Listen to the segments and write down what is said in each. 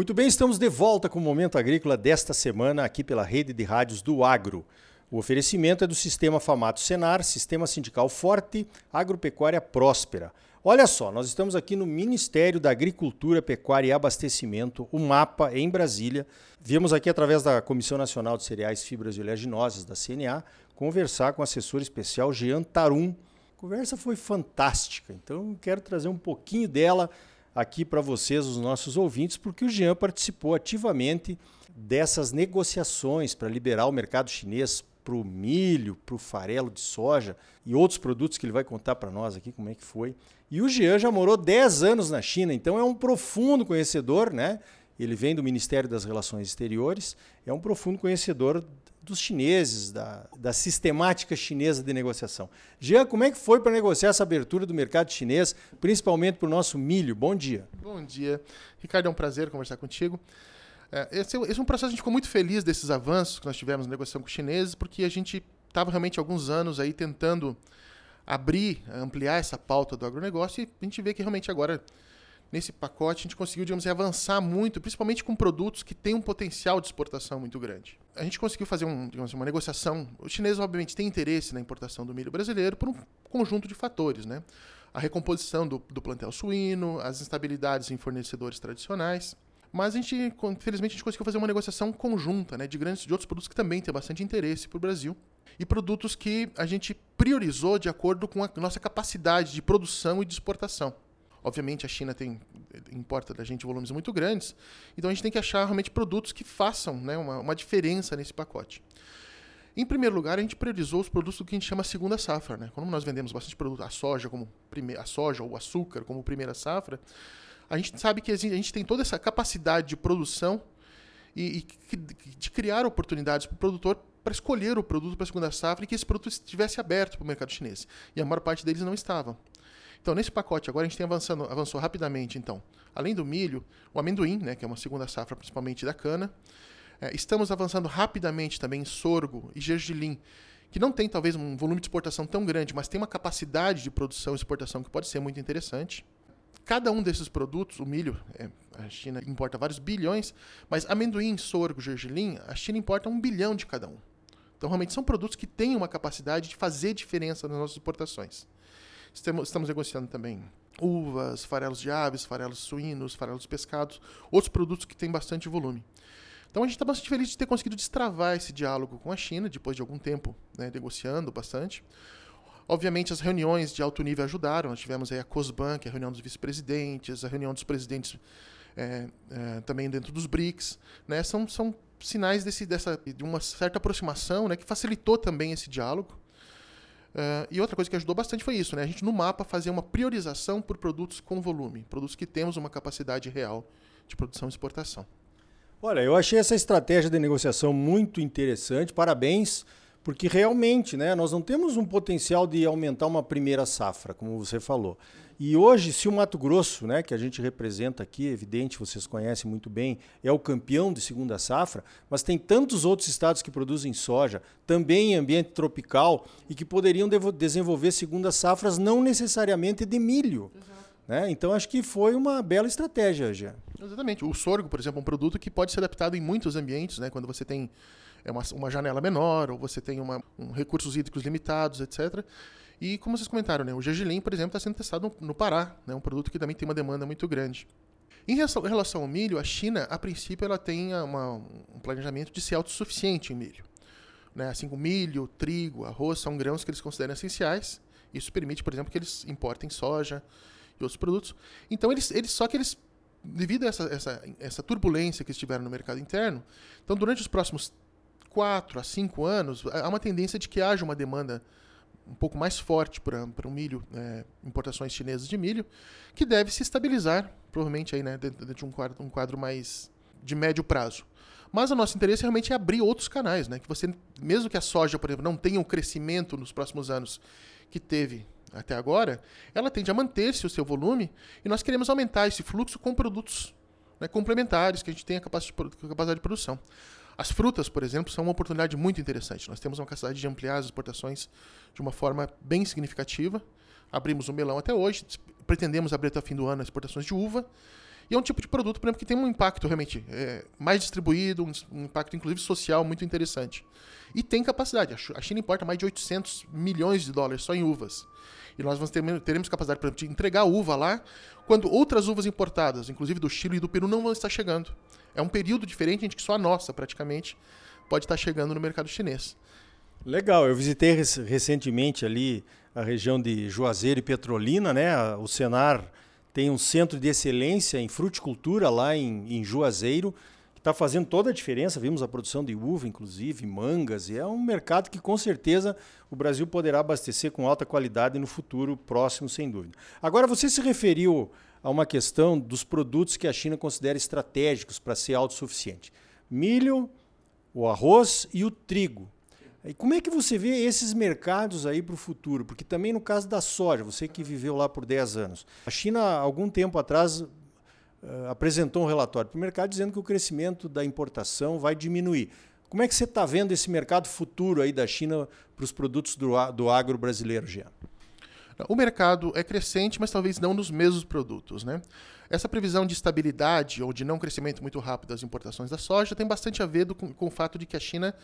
Muito bem, estamos de volta com o Momento Agrícola desta semana aqui pela rede de rádios do Agro. O oferecimento é do Sistema Famato Senar, Sistema Sindical Forte, Agropecuária Próspera. Olha só, nós estamos aqui no Ministério da Agricultura, Pecuária e Abastecimento, o MAPA, em Brasília. Viemos aqui através da Comissão Nacional de Cereais, Fibras e Oleaginosas, da CNA, conversar com o assessor especial Jean Tarum. A conversa foi fantástica, então quero trazer um pouquinho dela aqui para vocês, os nossos ouvintes, porque o Jean participou ativamente dessas negociações para liberar o mercado chinês para o milho, para o farelo de soja e outros produtos que ele vai contar para nós aqui como é que foi. E o Jean já morou 10 anos na China, então é um profundo conhecedor, né? Ele vem do Ministério das Relações Exteriores, é um profundo conhecedor dos chineses, da, da sistemática chinesa de negociação. Jean, como é que foi para negociar essa abertura do mercado chinês, principalmente para o nosso milho? Bom dia. Bom dia. Ricardo, é um prazer conversar contigo. É, esse, esse é um processo, a gente ficou muito feliz desses avanços que nós tivemos na negociação com os chineses, porque a gente estava realmente alguns anos aí tentando abrir, ampliar essa pauta do agronegócio e a gente vê que realmente agora, nesse pacote, a gente conseguiu, digamos assim, avançar muito, principalmente com produtos que têm um potencial de exportação muito grande. A gente conseguiu fazer um, digamos, assim, uma negociação. Os chineses, obviamente, têm interesse na importação do milho brasileiro por um conjunto de fatores, né? A recomposição do, do plantel suíno, as instabilidades em fornecedores tradicionais. Mas a gente, infelizmente, a gente conseguiu fazer uma negociação conjunta, né, de grandes de outros produtos que também têm bastante interesse para o Brasil e produtos que a gente priorizou de acordo com a nossa capacidade de produção e de exportação. Obviamente a China tem importa da gente volumes muito grandes, então a gente tem que achar realmente produtos que façam né, uma, uma diferença nesse pacote. Em primeiro lugar, a gente priorizou os produtos do que a gente chama segunda safra. Né? Quando nós vendemos bastante produto, a soja como primeira, a soja ou o açúcar como primeira safra, a gente sabe que a gente tem toda essa capacidade de produção e, e de criar oportunidades para o produtor para escolher o produto para a segunda safra e que esse produto estivesse aberto para o mercado chinês. E a maior parte deles não estavam. Então, nesse pacote, agora a gente tem avançando, avançou rapidamente, então. Além do milho, o amendoim, né, que é uma segunda safra principalmente da cana. É, estamos avançando rapidamente também em sorgo e gergelim, que não tem talvez um volume de exportação tão grande, mas tem uma capacidade de produção e exportação que pode ser muito interessante. Cada um desses produtos, o milho, é, a China importa vários bilhões, mas amendoim, sorgo, gergelim, a China importa um bilhão de cada um. Então, realmente, são produtos que têm uma capacidade de fazer diferença nas nossas exportações. Estamos, negociando também uvas, farelos de aves, farelos suínos, farelos pescados, outros produtos que têm bastante volume. Então a gente está bastante feliz de ter conseguido destravar esse diálogo com a China, depois de algum tempo né, negociando bastante. Obviamente, as reuniões de alto nível ajudaram. Nós tivemos aí a COSBAN, que é a reunião dos vice-presidentes, a reunião dos presidentes é, é, também dentro dos BRICS. Né? São, são sinais desse, dessa, de uma certa aproximação né, que facilitou também esse diálogo. Uh, e outra coisa que ajudou bastante foi isso, né? A gente no mapa fazer uma priorização por produtos com volume, produtos que temos uma capacidade real de produção e exportação. Olha, eu achei essa estratégia de negociação muito interessante. Parabéns porque realmente né, nós não temos um potencial de aumentar uma primeira safra, como você falou. E hoje, se o Mato Grosso, né, que a gente representa aqui, evidente, vocês conhecem muito bem, é o campeão de segunda safra, mas tem tantos outros estados que produzem soja, também em ambiente tropical, e que poderiam desenvolver segundas safras não necessariamente de milho. Né? Então, acho que foi uma bela estratégia, já. Exatamente. O sorgo, por exemplo, é um produto que pode ser adaptado em muitos ambientes, né? quando você tem é uma, uma janela menor, ou você tem uma, um, recursos hídricos limitados, etc. E como vocês comentaram, né, o gergelim, por exemplo, está sendo testado no, no Pará, né, um produto que também tem uma demanda muito grande. Em relação ao milho, a China, a princípio, ela tem uma, um planejamento de ser autossuficiente em milho. Né? Assim como milho, trigo, arroz, são grãos que eles consideram essenciais. Isso permite, por exemplo, que eles importem soja e outros produtos. Então, eles, eles só que eles, devido a essa, essa, essa turbulência que eles tiveram no mercado interno, então, durante os próximos 4 a 5 anos, há uma tendência de que haja uma demanda um pouco mais forte para o milho, é, importações chinesas de milho, que deve se estabilizar, provavelmente aí, né, dentro de um quadro, um quadro mais de médio prazo. Mas o nosso interesse realmente é abrir outros canais, né? Que você, mesmo que a soja, por exemplo, não tenha um crescimento nos próximos anos que teve até agora, ela tende a manter-se o seu volume e nós queremos aumentar esse fluxo com produtos né, complementares que a gente tenha capacidade de produção. As frutas, por exemplo, são uma oportunidade muito interessante. Nós temos uma capacidade de ampliar as exportações de uma forma bem significativa. Abrimos o melão até hoje, pretendemos abrir até o fim do ano as exportações de uva. E é um tipo de produto, por exemplo, que tem um impacto realmente é, mais distribuído, um, um, impacto inclusive social muito interessante. E tem capacidade. A China importa mais de 800 milhões de dólares só em uvas. E nós vamos ter, teremos capacidade, por exemplo, de entregar uva lá, quando outras uvas importadas, inclusive do Chile e do Peru, não vão estar chegando. É um período diferente, gente, que só a nossa, praticamente, pode estar chegando no mercado chinês. Legal, eu visitei recentemente ali a região de Juazeiro e Petrolina, né? O Senar tem um centro de excelência em fruticultura lá em, em Juazeiro, que está fazendo toda a diferença. Vimos a produção de uva, inclusive, mangas, e é um mercado que com certeza o Brasil poderá abastecer com alta qualidade no futuro próximo, sem dúvida. Agora, você se referiu a uma questão dos produtos que a China considera estratégicos para ser autossuficiente: milho, o arroz e o trigo. E como é que você vê esses mercados aí para o futuro? Porque também no caso da soja, você que viveu lá por 10 anos, a China, algum tempo atrás, uh, apresentou um relatório para o mercado dizendo que o crescimento da importação vai diminuir. Como é que você está vendo esse mercado futuro aí da China para os produtos do, do agro brasileiro, Jean? O mercado é crescente, mas talvez não nos mesmos produtos. Né? Essa previsão de estabilidade ou de não crescimento muito rápido das importações da soja tem bastante a ver do, com, o fato de que a China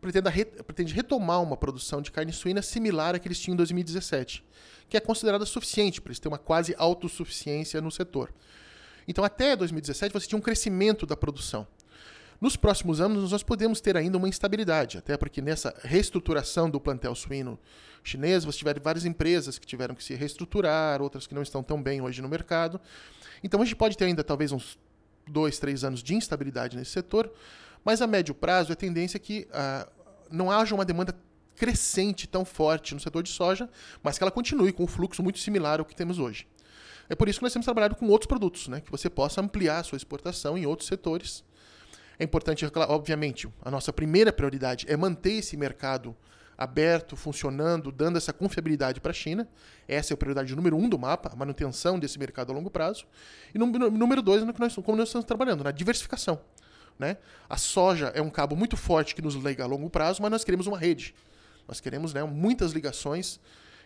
pretende, pretende retomar uma produção de carne suína similar à que eles tinham em 2017, que é considerada suficiente para eles terem uma quase autossuficiência no setor. Então, até 2017, você tinha um crescimento da produção. Nos próximos anos, nós podemos ter ainda uma instabilidade, até porque nessa reestruturação do plantel suíno chinês, você tiver várias empresas que tiveram que se reestruturar, outras que não estão tão bem hoje no mercado. Então, a gente pode ter ainda talvez uns dois, três anos de instabilidade nesse setor, mas a médio prazo, a tendência é que uh, não haja uma demanda crescente tão forte no setor de soja, mas que ela continue com um fluxo muito similar ao que temos hoje. É por isso que nós temos trabalhado com outros produtos, né? que você possa ampliar a sua exportação em outros setores. É importante, obviamente, a nossa primeira prioridade é manter esse mercado aberto, funcionando, dando essa confiabilidade para a China. Essa é a prioridade número um do mapa, a manutenção desse mercado a longo prazo. E número dois, no que nós, como nós estamos trabalhando, na diversificação. Né? A soja é um cabo muito forte que nos liga a longo prazo, mas nós queremos uma rede. Nós queremos né, muitas ligações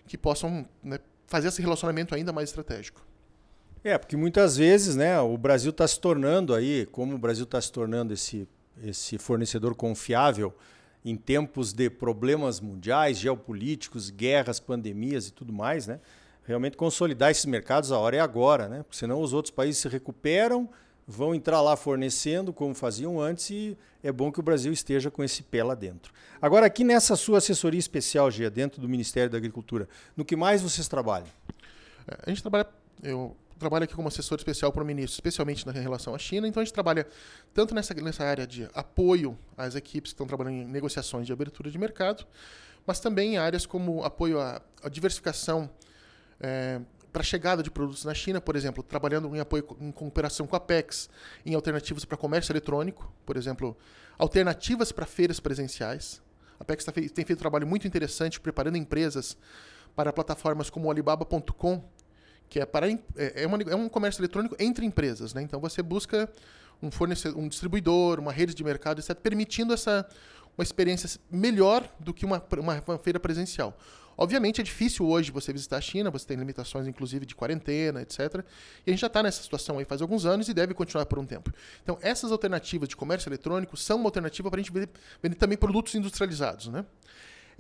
que possam né, fazer esse relacionamento ainda mais estratégico. É, porque muitas vezes né, o Brasil está se tornando aí, como o Brasil está se tornando esse, esse fornecedor confiável em tempos de problemas mundiais, geopolíticos, guerras, pandemias e tudo mais, né? Realmente consolidar esses mercados a hora é agora, né? Porque senão os outros países se recuperam, vão entrar lá fornecendo como faziam antes e é bom que o Brasil esteja com esse pé lá dentro. Agora, aqui nessa sua assessoria especial, Gia, dentro do Ministério da Agricultura, no que mais vocês trabalham? É, a gente trabalha, eu trabalho aqui como assessor especial para o ministro, especialmente na relação à China, então a gente trabalha tanto nessa, nessa área de apoio às equipes que estão trabalhando em negociações de abertura de mercado, mas também em áreas como apoio à, à diversificação é, para a chegada de produtos na China, por exemplo, trabalhando em apoio em cooperação com a Apex, em alternativas para comércio eletrônico, por exemplo, alternativas para feiras presenciais. A Apex tá tem feito um trabalho muito interessante preparando empresas para plataformas como Alibaba.com, que é, para, é, é, uma, é um comércio eletrônico entre empresas. Né? Então você busca um fornecedor, um distribuidor, uma rede de mercado, etc., permitindo essa uma experiência melhor do que uma, uma, uma feira presencial. Obviamente é difícil hoje você visitar a China, você tem limitações inclusive de quarentena, etc. E a gente já está nessa situação aí faz alguns anos e deve continuar por um tempo. Então essas alternativas de comércio eletrônico são uma alternativa para a gente vender, vender também produtos industrializados. Né?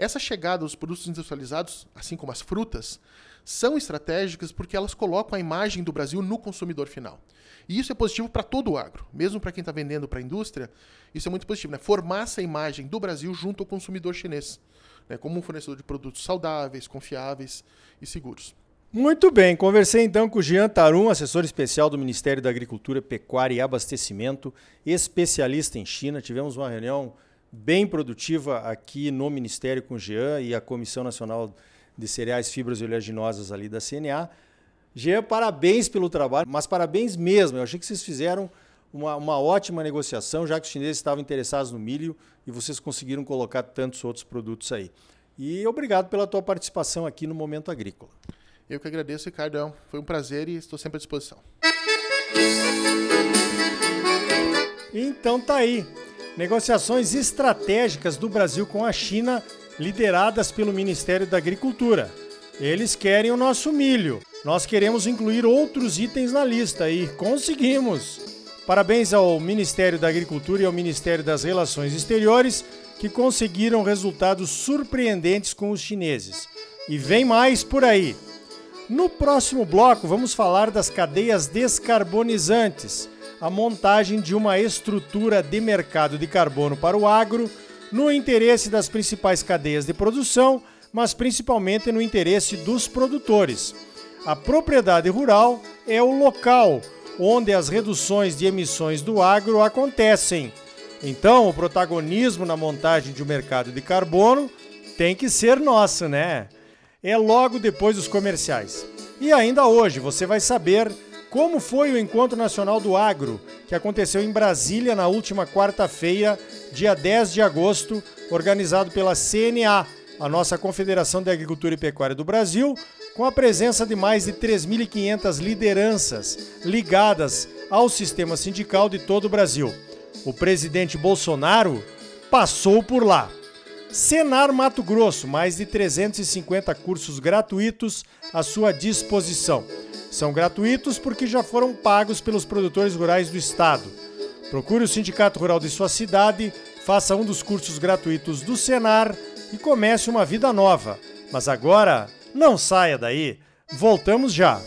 Essa chegada dos produtos industrializados, assim como as frutas, são estratégicas porque elas colocam a imagem do Brasil no consumidor final. E isso é positivo para todo o agro, mesmo para quem está vendendo para a indústria, isso é muito positivo, né? Formar essa imagem do Brasil junto ao consumidor chinês né, como um fornecedor de produtos saudáveis, confiáveis e seguros. Muito bem, conversei então com o Jean Tarum, assessor especial do Ministério da Agricultura, Pecuária e Abastecimento, especialista em China. Tivemos uma reunião bem produtiva aqui no Ministério com o Jean e a Comissão Nacional de Cereais, Fibras e Oleaginosas ali da CNA. Jean, parabéns pelo trabalho, mas parabéns mesmo. Eu achei que vocês fizeram uma, uma ótima negociação, já que os chineses estavam interessados no milho e vocês conseguiram colocar tantos outros produtos aí. E obrigado pela tua participação aqui no Momento Agrícola. Eu que agradeço, Ricardo. Foi um prazer e estou sempre à disposição. Então tá aí. Negociações estratégicas do Brasil com a China, lideradas pelo Ministério da Agricultura. Eles querem o nosso milho. nós queremos incluir outros itens na lista e conseguimos. Parabéns ao Ministério da Agricultura e ao Ministério das Relações Exteriores que conseguiram resultados surpreendentes com os chineses. E vem mais por aí. No próximo bloco, vamos falar das cadeias descarbonizantes, a montagem de uma estrutura de mercado de carbono para o agro, no interesse das principais cadeias de produção, mas principalmente no interesse dos produtores. A propriedade rural é o local onde as reduções de emissões do agro acontecem. Então, o protagonismo na montagem de um mercado de carbono tem que ser nosso, né? É logo depois dos comerciais. E ainda hoje você vai saber como foi o Encontro Nacional do Agro, que aconteceu em Brasília na última quarta-feira, dia 10 de agosto, organizado pela CNA, a nossa Confederação de Agricultura e Pecuária do Brasil, com a presença de mais de 3.500 lideranças ligadas ao sistema sindical de todo o Brasil. O presidente Bolsonaro passou por lá. Senar Mato Grosso, mais de 350 cursos gratuitos à sua disposição. São gratuitos porque já foram pagos pelos produtores rurais do estado. Procure o sindicato rural de sua cidade, faça um dos cursos gratuitos do Senar e comece uma vida nova. Mas agora não saia daí, voltamos já!